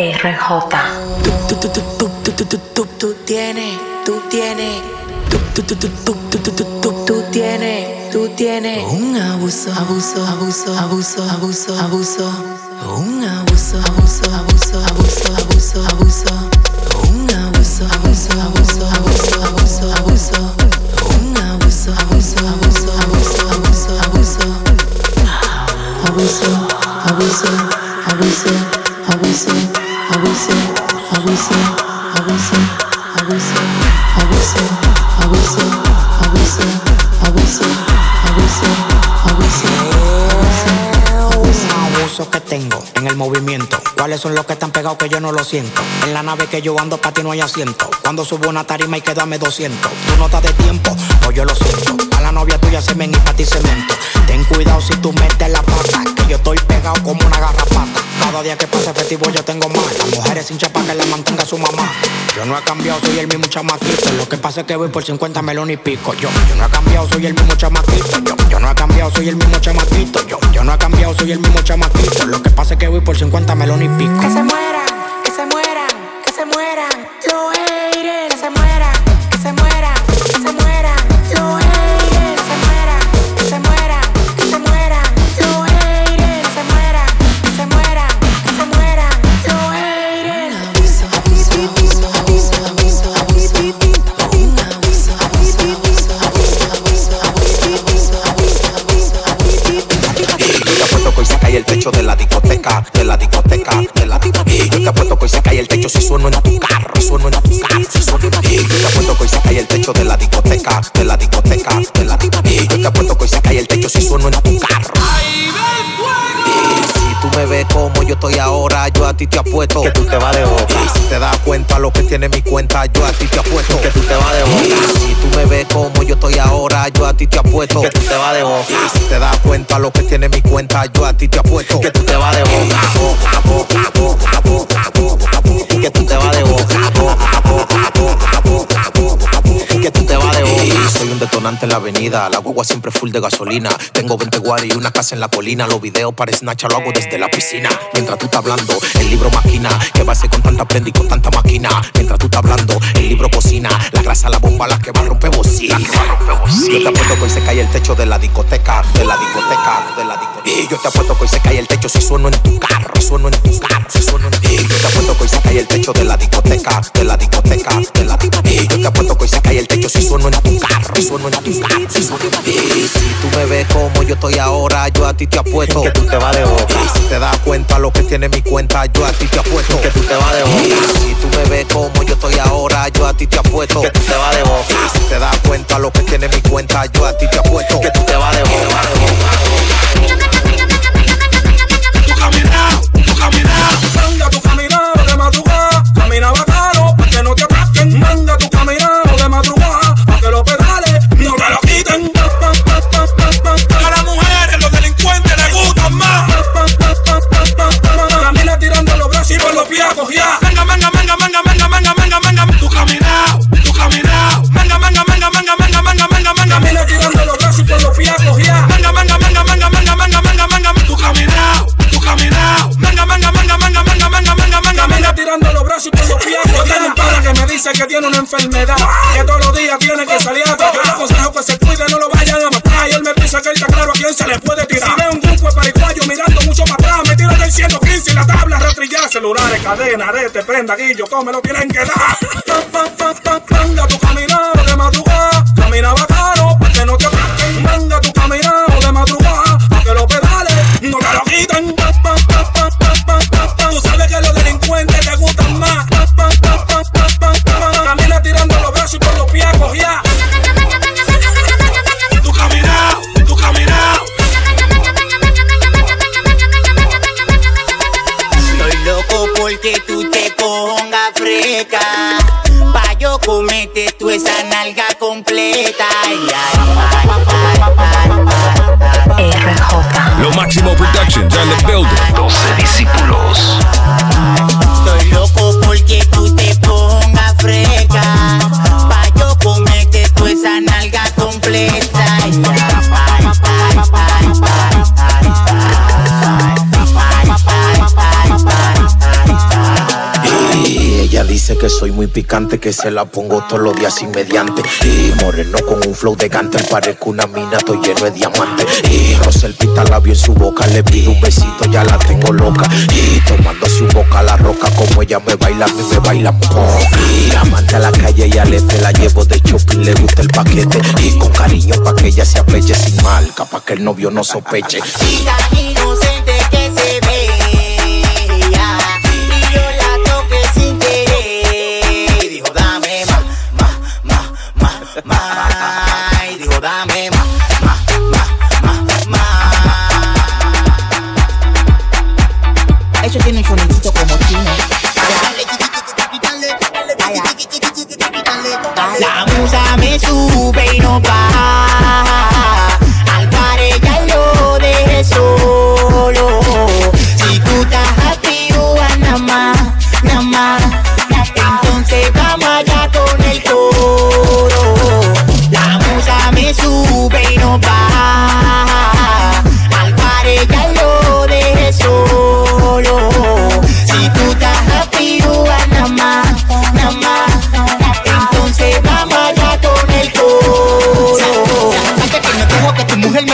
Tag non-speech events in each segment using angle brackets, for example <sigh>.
RJ. Tú, tú, tú, tú, tú, tú, tú, tú, tienes, tú tienes. Tú, tú, tú, tú, tú, tú, tú, tú tienes, tú tienes. Un abuso, abuso, abuso, abuso, abuso, abuso. Un tengo en el movimiento. ¿Cuáles son los que están pegados que yo no lo siento? En la nave que yo ando para ti no hay asiento. Cuando subo una tarima y quédame 200. Tú no estás de tiempo, pues yo lo siento. La novia tuya se ven y para ti cemento. Ten cuidado si tú metes la pata, que yo estoy pegado como una garrapata. Cada día que pasa festivo yo tengo más. Las mujeres sin chapa que le mantenga su mamá. Yo no he cambiado, soy el mismo chamaquito. Lo que pasa es que voy por 50 melones y pico. Yo, yo no he cambiado, soy el mismo chamaquito. Yo, yo no he cambiado, soy el mismo chamaquito. Yo, yo no he cambiado, soy el mismo chamaquito. Lo que pasa es que voy por 50 melones y pico. La te apuesto que hoy se cae el techo si sueno en tu carro. Y si tú me ves como yo estoy ahora, yo a ti te apuesto que tú te vas de boca. Y si te das cuenta lo que tiene mi cuenta, yo a ti te apuesto que tú te vas de boca. Y si tú me ves como yo estoy ahora, yo a ti te apuesto que tú te vas de boca. Y si te das cuenta lo que tiene mi cuenta, yo a ti te apuesto que tú te vas de boca. Boca, boca, boca, boca, boca, boca. Que tú te vas de boca. Boca, boca, boca, boca, boca, boca. Que tú te vas Soy un detonante en la avenida, la guagua siempre full de gasolina. Tengo 20 guaris y una casa en la colina. Los videos para Snatcha lo hago desde la piscina. Mientras tú estás hablando, el libro máquina. Que va a ser con tanta prenda y con tanta máquina. Mientras tú estás hablando, el libro cocina. La grasa, la bomba, la que va a romper bocina. Yo te apuesto que hoy se cae el techo de la discoteca, de la discoteca, de la discoteca. Y yo te apuesto que hoy se cae el techo si sueno en tu carro, sueno en tu carro, si sueno en tu carro. Yo te apuesto que hoy se cae el techo de la discoteca, de la discoteca, de la discoteca. Y yo te apuesto que hoy se cae el techo si sueno en tu si tú me ves como yo estoy ahora, yo a ti te apuesto que tú te vas de boca. Si te das cuenta lo que tiene mi cuenta, yo a ti te apuesto que tú te vas de boca. Si tú me ves como yo estoy ahora, yo a ti te apuesto que tú te vas de boca. Si te das cuenta lo que tiene mi cuenta, yo a ti te apuesto que tú te vas de boca. Enfermedad. Que todos los días tiene que salir a. Yo le aconsejo que se cuide, no lo vayan a matar. Y él me dice que él está claro a quién se le puede tirar. Si ve un grupo de paraguayos mirando mucho para atrás, me tiro del 115 y la tabla rastrillada. Celulares, cadena, arete, prenda, guillo, come, lo tienen que dar. Dice que soy muy picante, que se la pongo todos los días sin mediante. Y moreno con un flow de gante, parezco una mina, estoy lleno de diamantes. Y Rosel pita labio en su boca, le pido un besito, ya la tengo loca. Y tomándose un boca la roca, como ella me baila, a mí me baila un poco. Y amante a la calle y al este la llevo de shopping, le gusta el paquete. Y con cariño pa' que ella se apeche sin mal, capaz que el novio no sospeche. Vida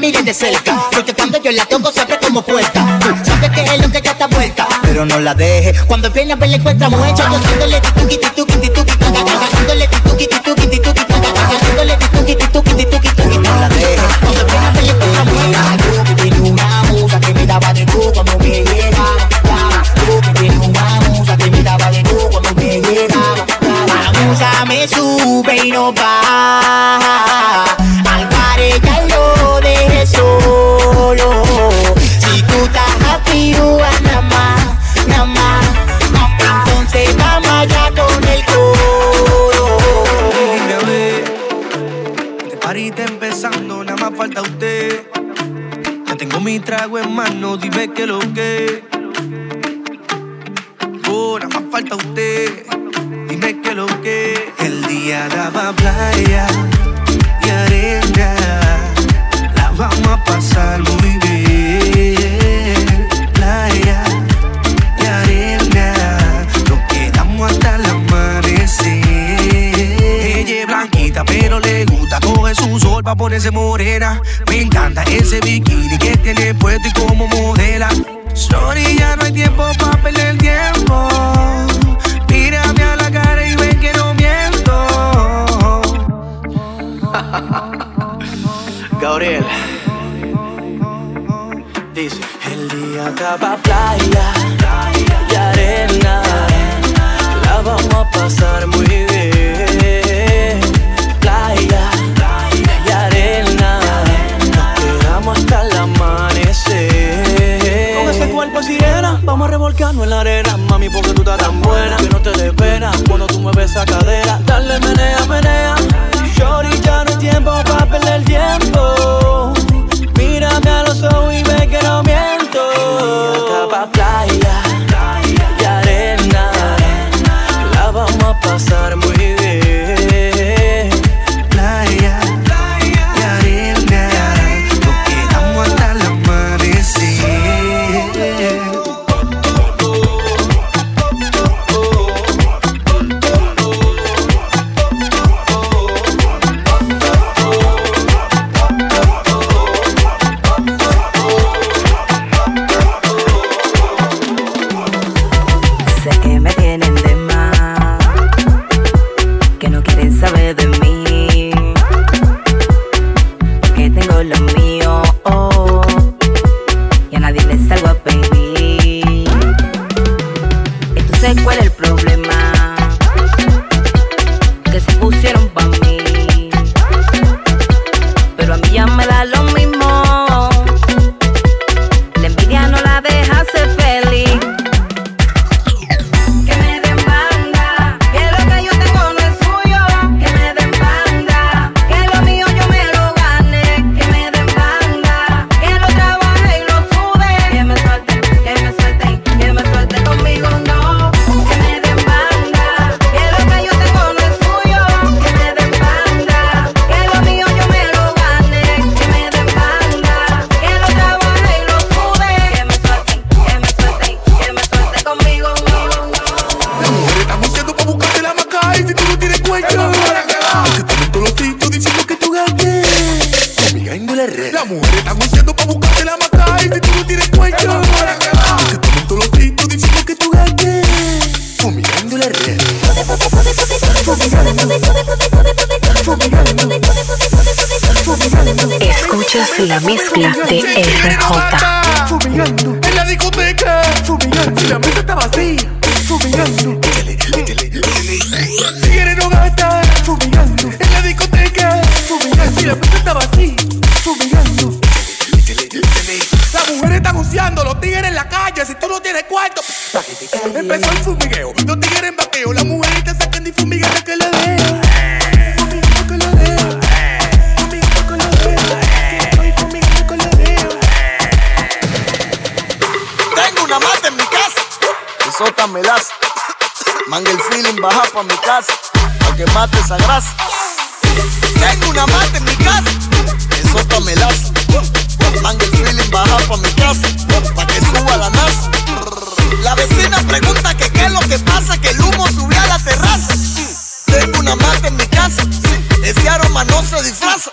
que tu mujer me mire de cerca. Porque cuando yo la toco siempre como puerta. Sabes que es lo que ya está vuelta. Pero no la deje. Cuando viene a ver la encuentra muerta. Yo dándole la deje. Cuando viene a ver la encuentra muerta. Tú que me daba de tú cuando me llegaba. Tú que me daba de tú cuando me llegaba. La musa me sube y no baja. Trago en mano, dime que lo que. Ponerse morena. Me encanta ese bikini que tiene puesto y como modela. Sorry, ya no hay tiempo pa' perder tiempo. Mírame a la cara y ven que no miento. <laughs> Gabriel. Dice. El día estaba playa revolcarnos en la arena. Mami, porque tú estás tan buena. Que no te dé pena cuando tú mueves esa cadera. Dale, menea, menea. Shorty, ya no hay tiempo para perder tiempo. Mírame a los ojos y ve que no miento. Estaba playa y arena. La vamos a pasar muy. Me da lo la mezcla de RJ. Fumigando en la discoteca. Fumigando. Si la mesa está vacía. Fumigando. Tigres no gastan. Fumigando en la discoteca. Fumigando. Si la mesa está vacía. Fumigando. Las mujeres están useando, los tigres en la calle. Si tú no tienes cuarto, empezó el fumigueo. Los tigres pa' mi casa. Pa' que mate esa grasa. Tengo una mata en mi casa. Eso me das. Manga el feeling, baja pa' mi casa. Pa' que suba la NASA. La vecina pregunta que qué es lo que pasa. Que el humo subió a la terraza. Tengo una mata en mi casa. Ese aroma no se disfraza.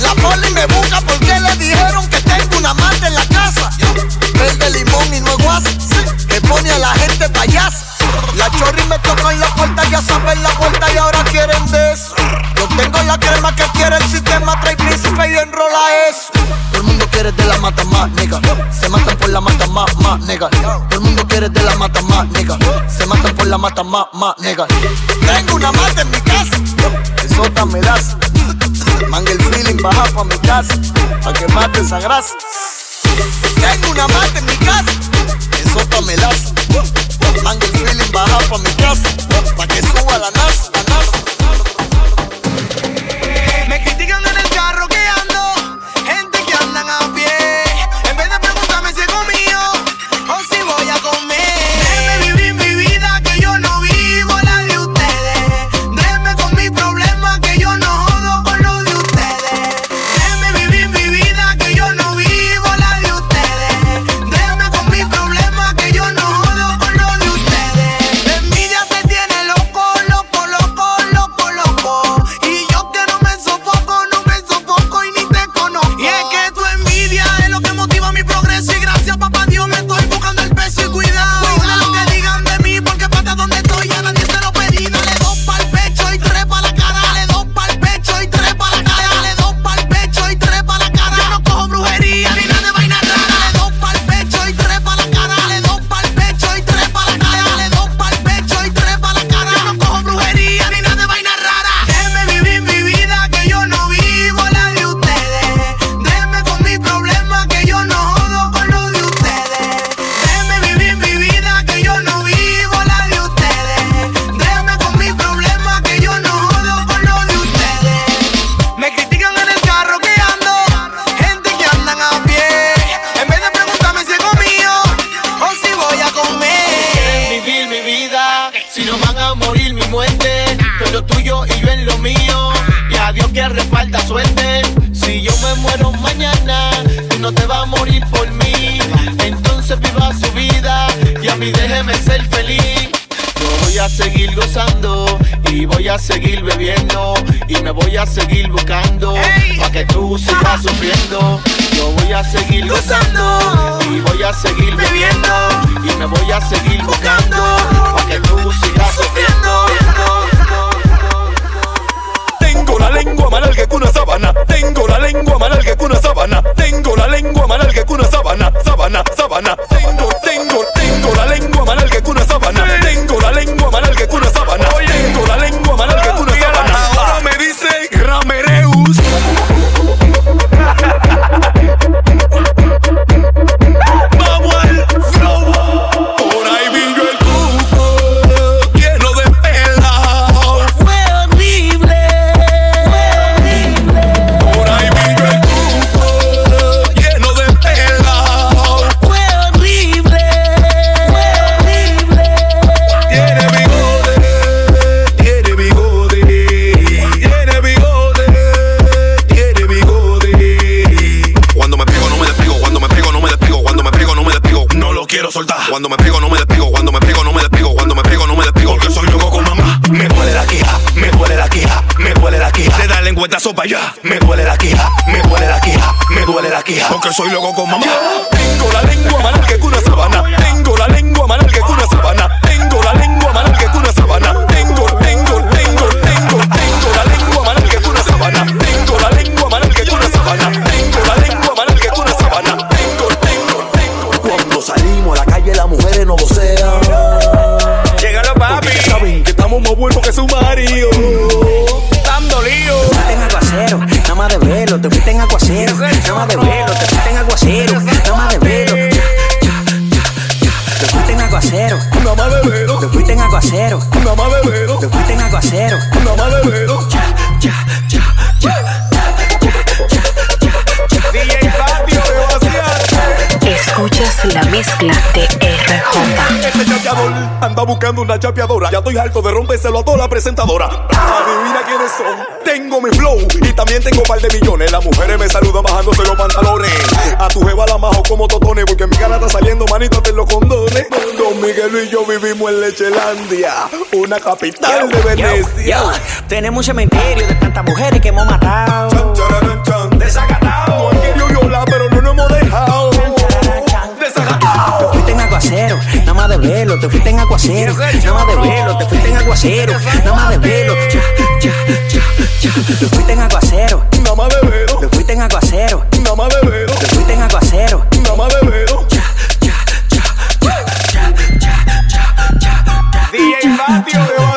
La poli me busca porque le dijeron que tengo una mata en la casa. Verde limón y no guasa. Que pone a la gente payasa. Chorri me tocó en la puerta, ya saben la puerta y ahora quieren de eso. Yo tengo la crema que quiere el sistema, trae príncipe y enrola eso. Todo el mundo quiere de la mata más, nigga. Se matan por la mata más, más, nigga. Todo el mundo quiere de la mata más, nigga. Se matan por la mata más, más, nigga. Tengo una mata en mi casa. Eso me das. Manga el feeling, baja pa' mi casa. Pa' que mate esa grasa. Tengo una mata en mi casa. Eso me das. Manga el feeling, baja pa' mi casa. Pa' que suba la NASA, la NASA. Me critican mí déjeme ser feliz. Yo voy a seguir gozando y voy a seguir bebiendo y me voy a seguir buscando para que tú sigas sufriendo. Yo voy a seguir gozando y voy a seguir bebiendo y me voy a seguir buscando para que tú sigas sufriendo. Lengua más larga que una sábana. Tengo la lengua más larga que una sábana. Tengo la lengua más larga que una sábana. Sábana, sábana. Tengo, tengo, tengo la lengua más larga que una sábana. Tengo la lengua no me despego, cuando me pego no me despego, cuando me pego no me despego, porque soy loco con mamá. Me duele la quija, me duele la quija, me duele la quija. De darle lengüetazo para allá. Me duele la quija, me duele la quija, me duele la quija, porque soy loco con mamá. Tengo la lengua más larga que una sabana. Tengo la lengua buenos que su marido. Dando lío. Te fuiste en aguacero, nada más de velo, te fuiste en aguacero, nada más de velo, te fuiste en aguacero, nada más de velo. Te fuiste en aguacero, Nada más de vero. te fuiste en aguacero, Nada más de vero. te fuiste en aguacero. Nada más de vero. DJ Patio de vaciarte. Escuchas la mezcla de. Este anda buscando una chapeadora. Ya estoy harto de rompérselo a toda la presentadora. Adivina quiénes son. Tengo mi flow y también tengo par de millones. Las mujeres me saludan bajándose los pantalones. A tu jeva la majo como totones porque mi cara está saliendo manito en los condones. Don Miguel y yo vivimos en Lechelandia, una capital de Venecia. Yo, tenemos un cementerio de tantas mujeres que hemos matado. Chan, chararán, chan. Desacatado. No han querido violar, pero no nos hemos dejado. Te Desacatado. fuiste en aguacero, de velo, te fuiste en aguacero, nada más de velo, te fuiste en aguacero, nada más de velo. Ya, ya, ya, ya. Te fuiste en aguacero, Nada más de vero. te fuiste en aguacero, Nada más de vero. te fuiste en aguacero. Nada más de vero. DJ Patio de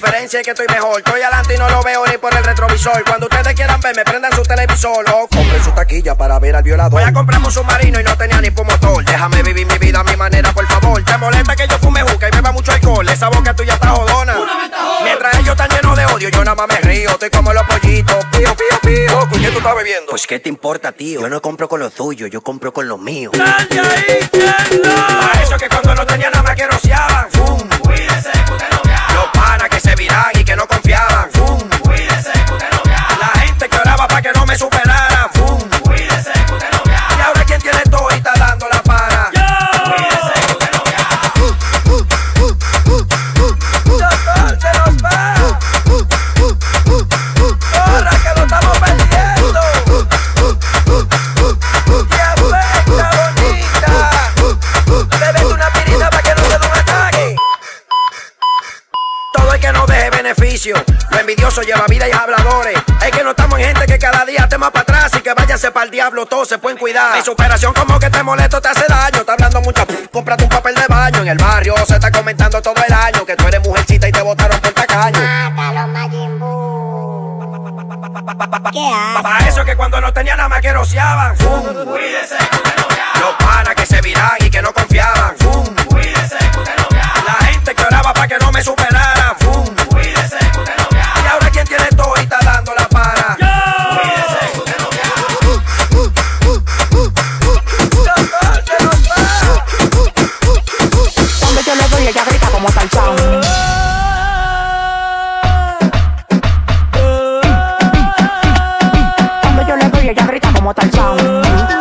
diferencia es que estoy mejor. Estoy adelante y no lo veo ni por el retrovisor. Cuando ustedes quieran verme, prendan su televisor o compren su taquilla para ver al violador. Voy a comprar un submarino y no tenía ni motor. Déjame vivir mi vida a mi manera, por favor. Te molesta que yo fume juca y beba mucho alcohol. Esa boca tuya está jodona. Mientras ellos están llenos de odio, yo nada más me río. Estoy como los pollitos. Pío, pío, pío. ¿Con quién tú estás bebiendo? Pues qué te importa, tío. Yo no compro con lo tuyo, yo compro con lo mío. A eso que cuando no tenía nada más que rociaban. Fum. Los que se viran y que no confiaban. Fum. La gente que oraba para que no me superaran. Lleva vida y es habladores. Es que no estamos en gente que cada día esté más para atrás y que váyanse para el diablo. Todos se pueden cuidar. Mi superación como que te molesto, te hace daño. Está hablando mucha cómprate un papel de baño. En el barrio se está comentando todo el año que tú eres mujercita y te botaron por tacaño. Mátalo, Majin. ¿Qué? Para eso que cuando no tenía nada más que rociaban. Fum. Los panas que se viran y que no confiaban. Fum. La gente que oraba para que no me superaran. 啊！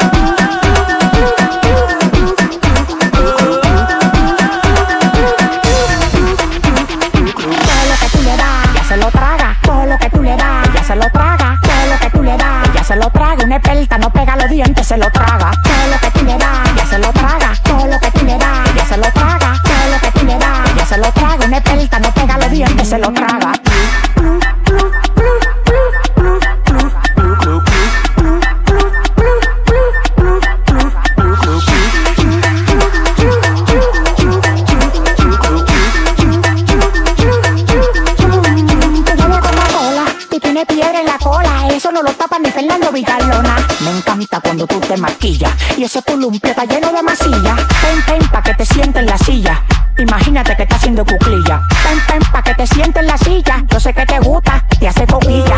Encanta cuando tú te maquillas y ese columpio está lleno de masilla. Ven, ven, pa' que te sientes en la silla. Imagínate que estás haciendo cuclilla. Ven, ven, pa' que te sientes en la silla. Yo sé que te gusta, te hace coquilla.